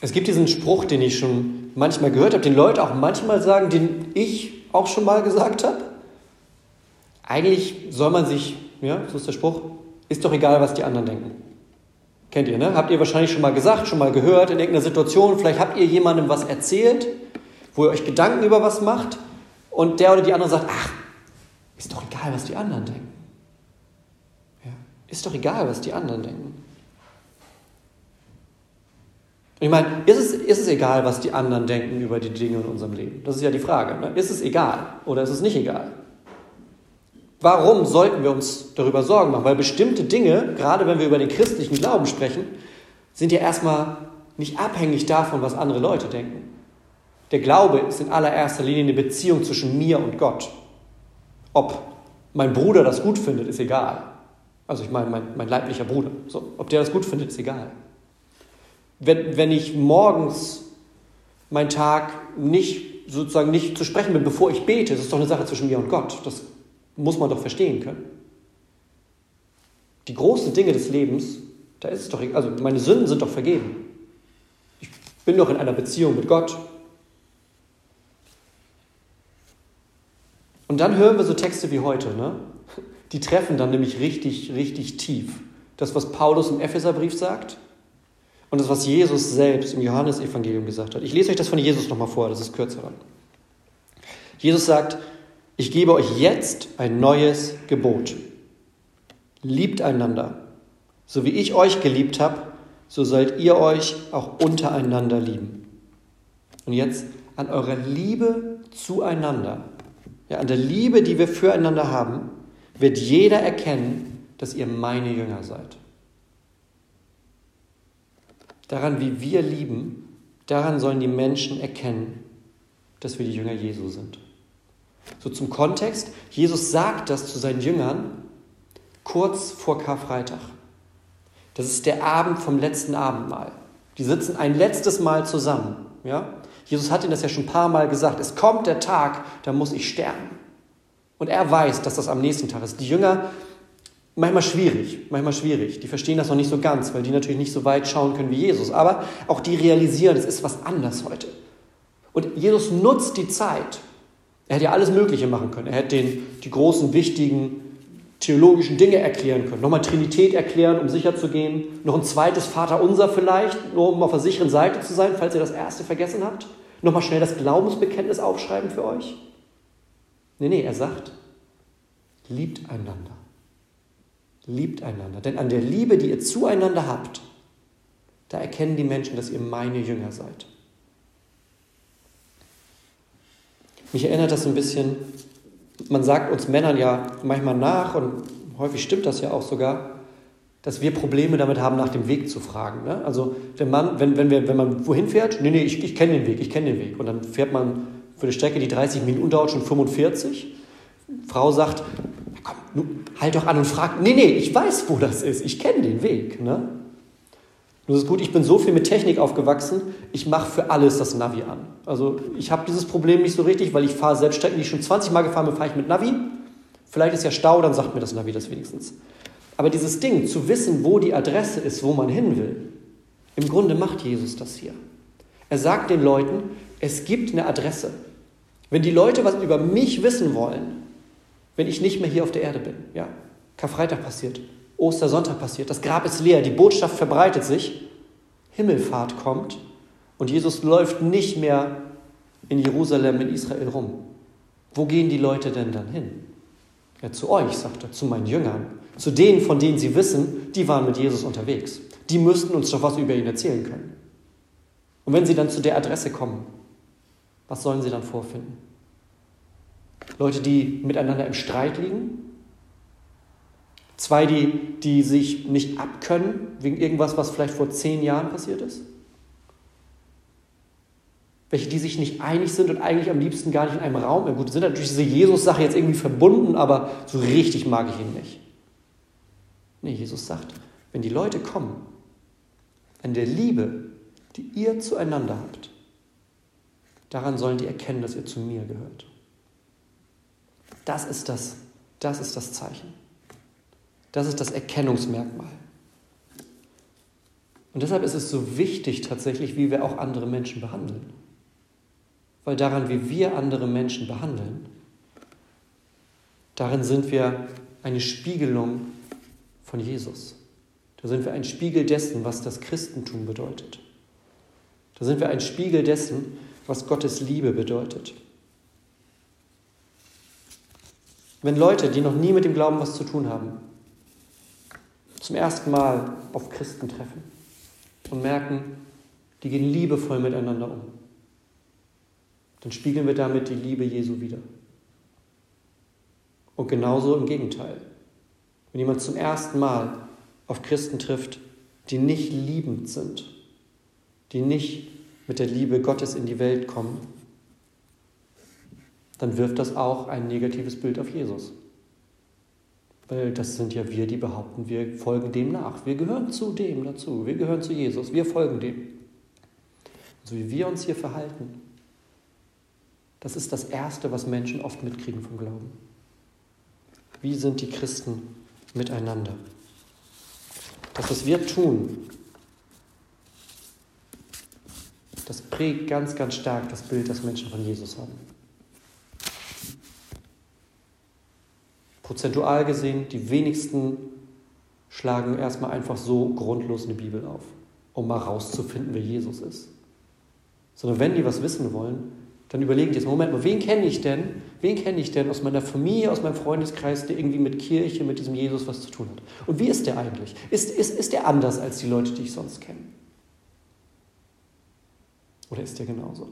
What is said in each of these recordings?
Es gibt diesen Spruch, den ich schon manchmal gehört habe, den Leute auch manchmal sagen, den ich auch schon mal gesagt habe. Eigentlich soll man sich, ja, so ist der Spruch, ist doch egal, was die anderen denken. Kennt ihr, ne? Habt ihr wahrscheinlich schon mal gesagt, schon mal gehört in irgendeiner Situation. Vielleicht habt ihr jemandem was erzählt, wo ihr euch Gedanken über was macht und der oder die andere sagt, ach, ist doch egal, was die anderen denken. Ja, ist doch egal, was die anderen denken. Ich meine, ist es, ist es egal, was die anderen denken über die Dinge in unserem Leben? Das ist ja die Frage. Ne? Ist es egal oder ist es nicht egal? Warum sollten wir uns darüber Sorgen machen? Weil bestimmte Dinge, gerade wenn wir über den christlichen Glauben sprechen, sind ja erstmal nicht abhängig davon, was andere Leute denken. Der Glaube ist in allererster Linie eine Beziehung zwischen mir und Gott. Ob mein Bruder das gut findet, ist egal. Also ich meine, mein, mein leiblicher Bruder. So, ob der das gut findet, ist egal. Wenn, wenn ich morgens meinen Tag nicht sozusagen nicht zu sprechen bin, bevor ich bete, das ist doch eine Sache zwischen mir und Gott. Das muss man doch verstehen können. Die großen Dinge des Lebens, da ist es doch, also meine Sünden sind doch vergeben. Ich bin doch in einer Beziehung mit Gott. Und dann hören wir so Texte wie heute, ne? Die treffen dann nämlich richtig, richtig tief. Das, was Paulus im Epheserbrief sagt, und das, was Jesus selbst im Johannesevangelium gesagt hat. Ich lese euch das von Jesus nochmal vor, das ist kürzer. Jesus sagt, ich gebe euch jetzt ein neues Gebot. Liebt einander. So wie ich euch geliebt habe, so sollt ihr euch auch untereinander lieben. Und jetzt an eurer Liebe zueinander, ja, an der Liebe, die wir füreinander haben, wird jeder erkennen, dass ihr meine Jünger seid. Daran, wie wir lieben, daran sollen die Menschen erkennen, dass wir die Jünger Jesu sind. So zum Kontext, Jesus sagt das zu seinen Jüngern kurz vor Karfreitag. Das ist der Abend vom letzten Abendmahl. Die sitzen ein letztes Mal zusammen. Ja? Jesus hat ihnen das ja schon ein paar Mal gesagt. Es kommt der Tag, da muss ich sterben. Und er weiß, dass das am nächsten Tag ist. Die Jünger manchmal schwierig, manchmal schwierig. Die verstehen das noch nicht so ganz, weil die natürlich nicht so weit schauen können wie Jesus. Aber auch die realisieren, es ist was anders heute. Und Jesus nutzt die Zeit. Er hätte ja alles Mögliche machen können. Er hätte den, die großen, wichtigen theologischen Dinge erklären können. Nochmal Trinität erklären, um sicher zu gehen. Noch ein zweites Vaterunser vielleicht, nur um auf der sicheren Seite zu sein, falls ihr das erste vergessen habt. Nochmal schnell das Glaubensbekenntnis aufschreiben für euch. Nee, nee, er sagt, liebt einander. Liebt einander. Denn an der Liebe, die ihr zueinander habt, da erkennen die Menschen, dass ihr meine Jünger seid. Mich erinnert das ein bisschen, man sagt uns Männern ja manchmal nach, und häufig stimmt das ja auch sogar, dass wir Probleme damit haben, nach dem Weg zu fragen. Ne? Also wenn man, wenn, wenn, wir, wenn man wohin fährt, nee, nee, ich, ich kenne den Weg, ich kenne den Weg. Und dann fährt man für eine Strecke, die 30 Minuten dauert, schon 45. Frau sagt, komm, halt doch an und frag. Nee, nee, ich weiß, wo das ist. Ich kenne den Weg. Ne? Nur ist gut, ich bin so viel mit Technik aufgewachsen, ich mache für alles das Navi an. Also ich habe dieses Problem nicht so richtig, weil ich fahre selbst Strecken, die ich schon 20 Mal gefahren bin, fahre ich mit Navi. Vielleicht ist ja Stau, dann sagt mir das Navi das wenigstens. Aber dieses Ding, zu wissen, wo die Adresse ist, wo man hin will, im Grunde macht Jesus das hier. Er sagt den Leuten, es gibt eine Adresse. Wenn die Leute was über mich wissen wollen, wenn ich nicht mehr hier auf der Erde bin. Ja, Karfreitag passiert, Ostersonntag passiert, das Grab ist leer, die Botschaft verbreitet sich, Himmelfahrt kommt und Jesus läuft nicht mehr in Jerusalem, in Israel rum. Wo gehen die Leute denn dann hin? Ja, zu euch, sagt er, zu meinen Jüngern, zu denen, von denen sie wissen, die waren mit Jesus unterwegs. Die müssten uns doch was über ihn erzählen können. Und wenn sie dann zu der Adresse kommen, was sollen sie dann vorfinden? Leute, die miteinander im Streit liegen. Zwei, die, die sich nicht abkönnen wegen irgendwas, was vielleicht vor zehn Jahren passiert ist. welche, die sich nicht einig sind und eigentlich am liebsten gar nicht in einem Raum. Gut, sind natürlich diese Jesus-Sache jetzt irgendwie verbunden, aber so richtig mag ich ihn nicht. Nee, Jesus sagt, wenn die Leute kommen, an der Liebe, die ihr zueinander habt, daran sollen die erkennen, dass ihr zu mir gehört. Das ist das, das ist das Zeichen. Das ist das Erkennungsmerkmal. Und deshalb ist es so wichtig tatsächlich, wie wir auch andere Menschen behandeln. Weil daran, wie wir andere Menschen behandeln, darin sind wir eine Spiegelung von Jesus. Da sind wir ein Spiegel dessen, was das Christentum bedeutet. Da sind wir ein Spiegel dessen, was Gottes Liebe bedeutet. Wenn Leute, die noch nie mit dem Glauben was zu tun haben, zum ersten Mal auf Christen treffen und merken, die gehen liebevoll miteinander um, dann spiegeln wir damit die Liebe Jesu wieder. Und genauso im Gegenteil. Wenn jemand zum ersten Mal auf Christen trifft, die nicht liebend sind, die nicht mit der Liebe Gottes in die Welt kommen, dann wirft das auch ein negatives Bild auf Jesus. Weil das sind ja wir, die behaupten, wir folgen dem nach. Wir gehören zu dem dazu. Wir gehören zu Jesus. Wir folgen dem. So wie wir uns hier verhalten, das ist das Erste, was Menschen oft mitkriegen vom Glauben. Wie sind die Christen miteinander? Das, was wir tun, das prägt ganz, ganz stark das Bild, das Menschen von Jesus haben. Prozentual gesehen, die wenigsten schlagen erstmal einfach so grundlos eine Bibel auf, um mal rauszufinden, wer Jesus ist. Sondern wenn die was wissen wollen, dann überlegen die jetzt, Moment mal, wen kenne ich denn? Wen kenne ich denn aus meiner Familie, aus meinem Freundeskreis, der irgendwie mit Kirche, mit diesem Jesus was zu tun hat? Und wie ist der eigentlich? Ist, ist, ist der anders als die Leute, die ich sonst kenne? Oder ist der genauso?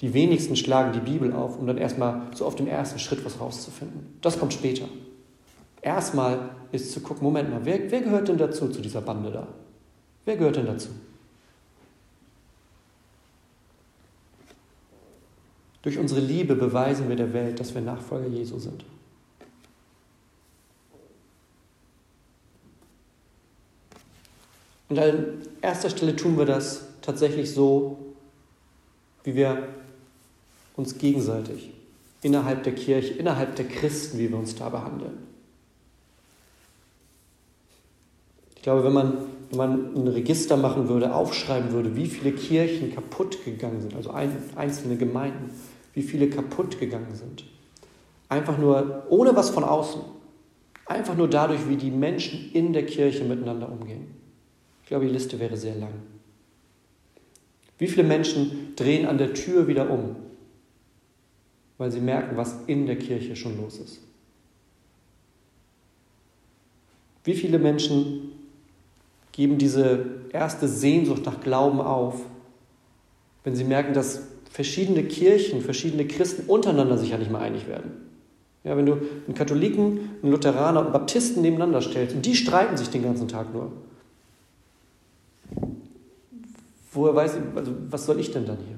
Die wenigsten schlagen die Bibel auf, um dann erstmal so auf dem ersten Schritt was rauszufinden. Das kommt später. Erstmal ist zu gucken, Moment mal, wer, wer gehört denn dazu, zu dieser Bande da? Wer gehört denn dazu? Durch unsere Liebe beweisen wir der Welt, dass wir Nachfolger Jesu sind. Und an erster Stelle tun wir das tatsächlich so, wie wir uns gegenseitig innerhalb der Kirche, innerhalb der Christen, wie wir uns da behandeln. Ich glaube, wenn man, wenn man ein Register machen würde, aufschreiben würde, wie viele Kirchen kaputt gegangen sind, also ein, einzelne Gemeinden, wie viele kaputt gegangen sind. Einfach nur ohne was von außen. Einfach nur dadurch, wie die Menschen in der Kirche miteinander umgehen. Ich glaube, die Liste wäre sehr lang. Wie viele Menschen drehen an der Tür wieder um, weil sie merken, was in der Kirche schon los ist? Wie viele Menschen geben diese erste Sehnsucht nach Glauben auf, wenn sie merken, dass verschiedene Kirchen, verschiedene Christen untereinander sich ja nicht mehr einig werden. Ja, wenn du einen Katholiken, einen Lutheraner und einen Baptisten nebeneinander stellst und die streiten sich den ganzen Tag nur. Woher weiß ich, also was soll ich denn dann hier?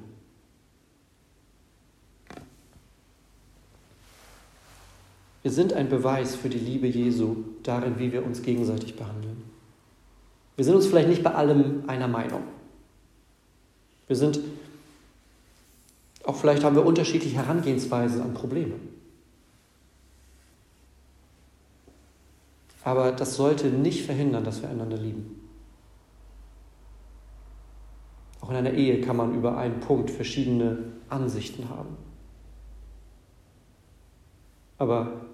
Wir sind ein Beweis für die Liebe Jesu darin, wie wir uns gegenseitig behandeln. Wir sind uns vielleicht nicht bei allem einer Meinung. Wir sind auch vielleicht haben wir unterschiedliche Herangehensweisen an Probleme. Aber das sollte nicht verhindern, dass wir einander lieben. Auch in einer Ehe kann man über einen Punkt verschiedene Ansichten haben. Aber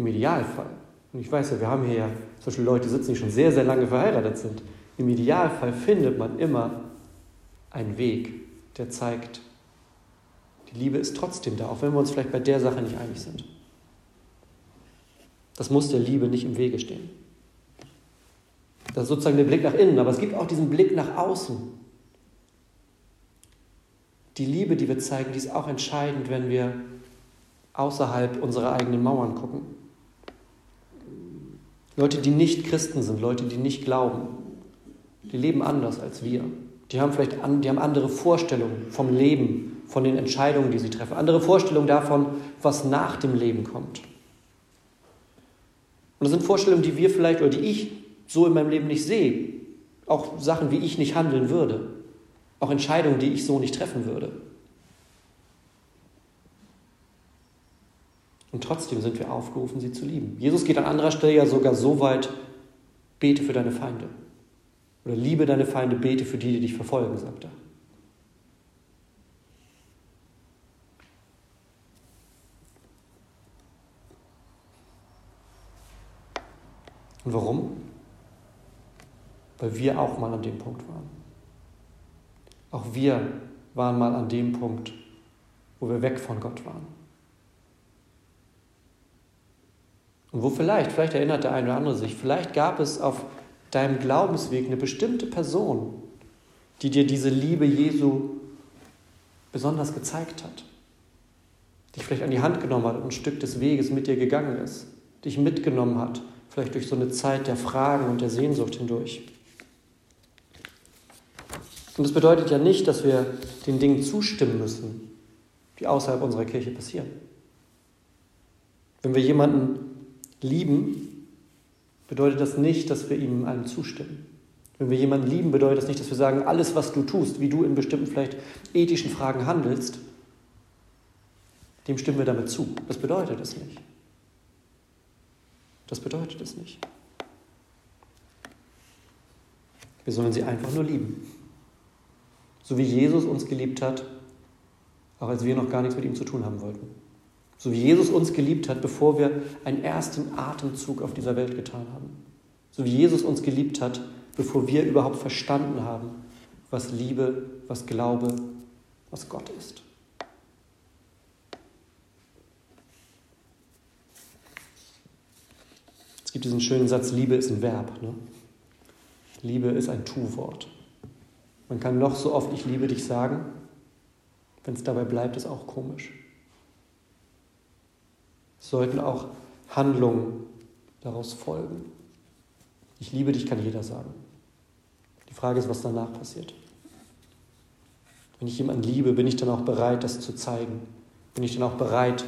im Idealfall, und ich weiß ja, wir haben hier ja zum Beispiel Leute sitzen, die schon sehr, sehr lange verheiratet sind, im Idealfall findet man immer einen Weg, der zeigt, die Liebe ist trotzdem da, auch wenn wir uns vielleicht bei der Sache nicht einig sind. Das muss der Liebe nicht im Wege stehen. Das ist sozusagen der Blick nach innen, aber es gibt auch diesen Blick nach außen. Die Liebe, die wir zeigen, die ist auch entscheidend, wenn wir außerhalb unserer eigenen Mauern gucken. Leute, die nicht Christen sind, Leute, die nicht glauben, die leben anders als wir. Die haben vielleicht an, die haben andere Vorstellungen vom Leben, von den Entscheidungen, die sie treffen, andere Vorstellungen davon, was nach dem Leben kommt. Und das sind Vorstellungen, die wir vielleicht oder die ich so in meinem Leben nicht sehe. Auch Sachen, wie ich nicht handeln würde. Auch Entscheidungen, die ich so nicht treffen würde. Und trotzdem sind wir aufgerufen, sie zu lieben. Jesus geht an anderer Stelle ja sogar so weit, bete für deine Feinde. Oder liebe deine Feinde, bete für die, die dich verfolgen, sagt er. Und warum? Weil wir auch mal an dem Punkt waren. Auch wir waren mal an dem Punkt, wo wir weg von Gott waren. Und wo vielleicht, vielleicht erinnert der eine oder andere sich, vielleicht gab es auf deinem Glaubensweg eine bestimmte Person, die dir diese Liebe Jesu besonders gezeigt hat, dich vielleicht an die Hand genommen hat und ein Stück des Weges mit dir gegangen ist, dich mitgenommen hat, vielleicht durch so eine Zeit der Fragen und der Sehnsucht hindurch. Und das bedeutet ja nicht, dass wir den Dingen zustimmen müssen, die außerhalb unserer Kirche passieren. Wenn wir jemanden lieben, bedeutet das nicht, dass wir ihm allen zustimmen. Wenn wir jemanden lieben, bedeutet das nicht, dass wir sagen, alles, was du tust, wie du in bestimmten vielleicht ethischen Fragen handelst, dem stimmen wir damit zu. Das bedeutet es nicht. Das bedeutet es nicht. Wir sollen sie einfach nur lieben. So wie Jesus uns geliebt hat, auch als wir noch gar nichts mit ihm zu tun haben wollten. So wie Jesus uns geliebt hat, bevor wir einen ersten Atemzug auf dieser Welt getan haben. So wie Jesus uns geliebt hat, bevor wir überhaupt verstanden haben, was Liebe, was Glaube, was Gott ist. Es gibt diesen schönen Satz, Liebe ist ein Verb. Ne? Liebe ist ein Tu-Wort. Man kann noch so oft ich liebe dich sagen, wenn es dabei bleibt, ist auch komisch sollten auch Handlungen daraus folgen. Ich liebe dich, kann jeder sagen. Die Frage ist, was danach passiert. Wenn ich jemanden liebe, bin ich dann auch bereit, das zu zeigen? Bin ich dann auch bereit,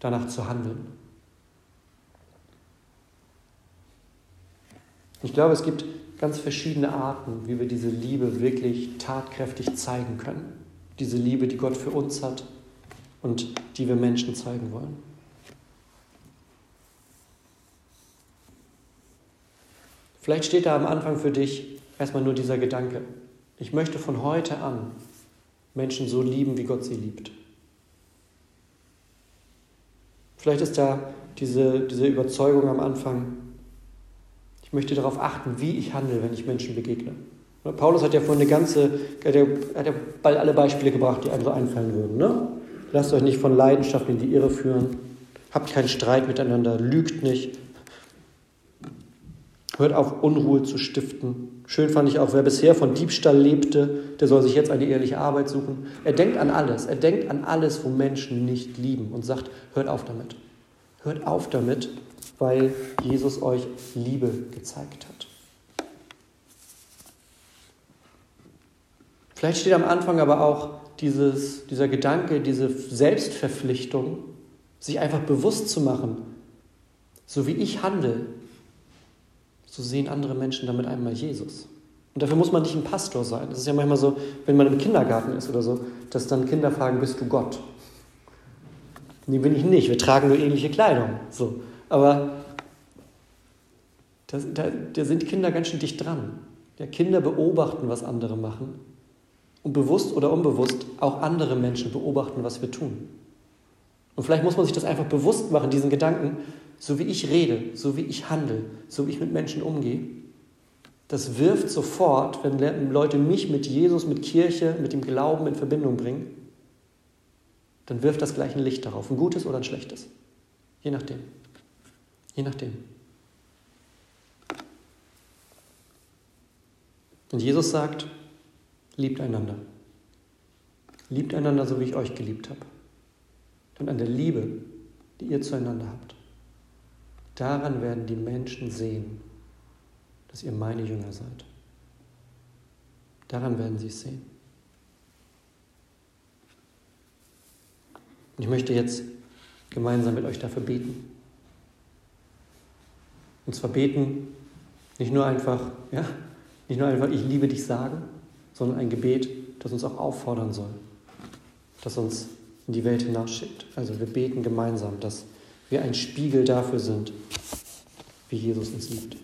danach zu handeln? Ich glaube, es gibt ganz verschiedene Arten, wie wir diese Liebe wirklich tatkräftig zeigen können. Diese Liebe, die Gott für uns hat und die wir Menschen zeigen wollen. Vielleicht steht da am Anfang für dich erstmal nur dieser Gedanke. Ich möchte von heute an Menschen so lieben, wie Gott sie liebt. Vielleicht ist da diese, diese Überzeugung am Anfang, ich möchte darauf achten, wie ich handle, wenn ich Menschen begegne. Paulus hat ja vorhin eine ganze, hat ja, bald alle Beispiele gebracht, die einem so einfallen würden. Ne? Lasst euch nicht von Leidenschaft in die Irre führen, habt keinen Streit miteinander, lügt nicht, Hört auf, Unruhe zu stiften. Schön fand ich auch, wer bisher von Diebstahl lebte, der soll sich jetzt eine ehrliche Arbeit suchen. Er denkt an alles. Er denkt an alles, wo Menschen nicht lieben und sagt, hört auf damit. Hört auf damit, weil Jesus euch Liebe gezeigt hat. Vielleicht steht am Anfang aber auch dieses, dieser Gedanke, diese Selbstverpflichtung, sich einfach bewusst zu machen, so wie ich handle, so sehen andere Menschen damit einmal Jesus. Und dafür muss man nicht ein Pastor sein. Das ist ja manchmal so, wenn man im Kindergarten ist oder so, dass dann Kinder fragen, bist du Gott? Nee, bin ich nicht. Wir tragen nur ähnliche Kleidung. So. Aber da, da, da sind Kinder ganz schön dicht dran. Ja, Kinder beobachten, was andere machen. Und bewusst oder unbewusst auch andere Menschen beobachten, was wir tun. Und vielleicht muss man sich das einfach bewusst machen, diesen Gedanken, so wie ich rede, so wie ich handle, so wie ich mit Menschen umgehe, das wirft sofort, wenn Leute mich mit Jesus, mit Kirche, mit dem Glauben in Verbindung bringen, dann wirft das gleich ein Licht darauf, ein gutes oder ein schlechtes. Je nachdem. Je nachdem. Und Jesus sagt, liebt einander. Liebt einander, so wie ich euch geliebt habe. Und an der Liebe, die ihr zueinander habt, Daran werden die Menschen sehen, dass ihr meine Jünger seid. Daran werden sie es sehen. Und ich möchte jetzt gemeinsam mit euch dafür beten. Und zwar beten nicht nur einfach, ja, nicht nur einfach, ich liebe dich sagen, sondern ein Gebet, das uns auch auffordern soll, das uns in die Welt hinausschickt. Also wir beten gemeinsam, dass wir ein Spiegel dafür sind, wie Jesus uns liebt.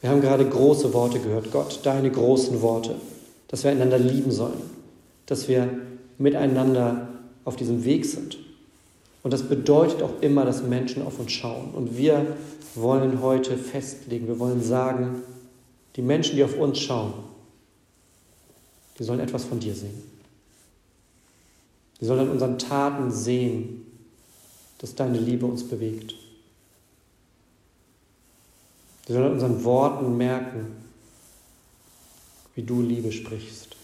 Wir haben gerade große Worte gehört. Gott, deine großen Worte, dass wir einander lieben sollen, dass wir miteinander auf diesem Weg sind. Und das bedeutet auch immer, dass Menschen auf uns schauen. Und wir wollen heute festlegen, wir wollen sagen, die Menschen, die auf uns schauen, die sollen etwas von dir sehen. Die sollen an unseren Taten sehen, dass deine Liebe uns bewegt. Die sollen an unseren Worten merken, wie du Liebe sprichst.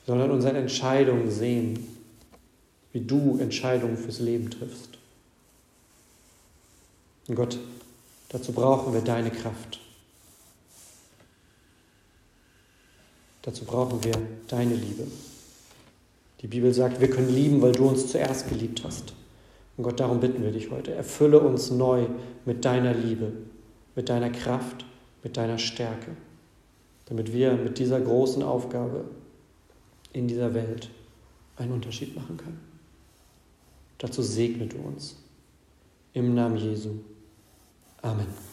Die sollen an unseren Entscheidungen sehen, wie du Entscheidungen fürs Leben triffst. Und Gott, dazu brauchen wir deine Kraft. Dazu brauchen wir deine Liebe. Die Bibel sagt, wir können lieben, weil du uns zuerst geliebt hast. Und Gott, darum bitten wir dich heute. Erfülle uns neu mit deiner Liebe, mit deiner Kraft, mit deiner Stärke, damit wir mit dieser großen Aufgabe in dieser Welt einen Unterschied machen können. Dazu segne du uns. Im Namen Jesu. Amen.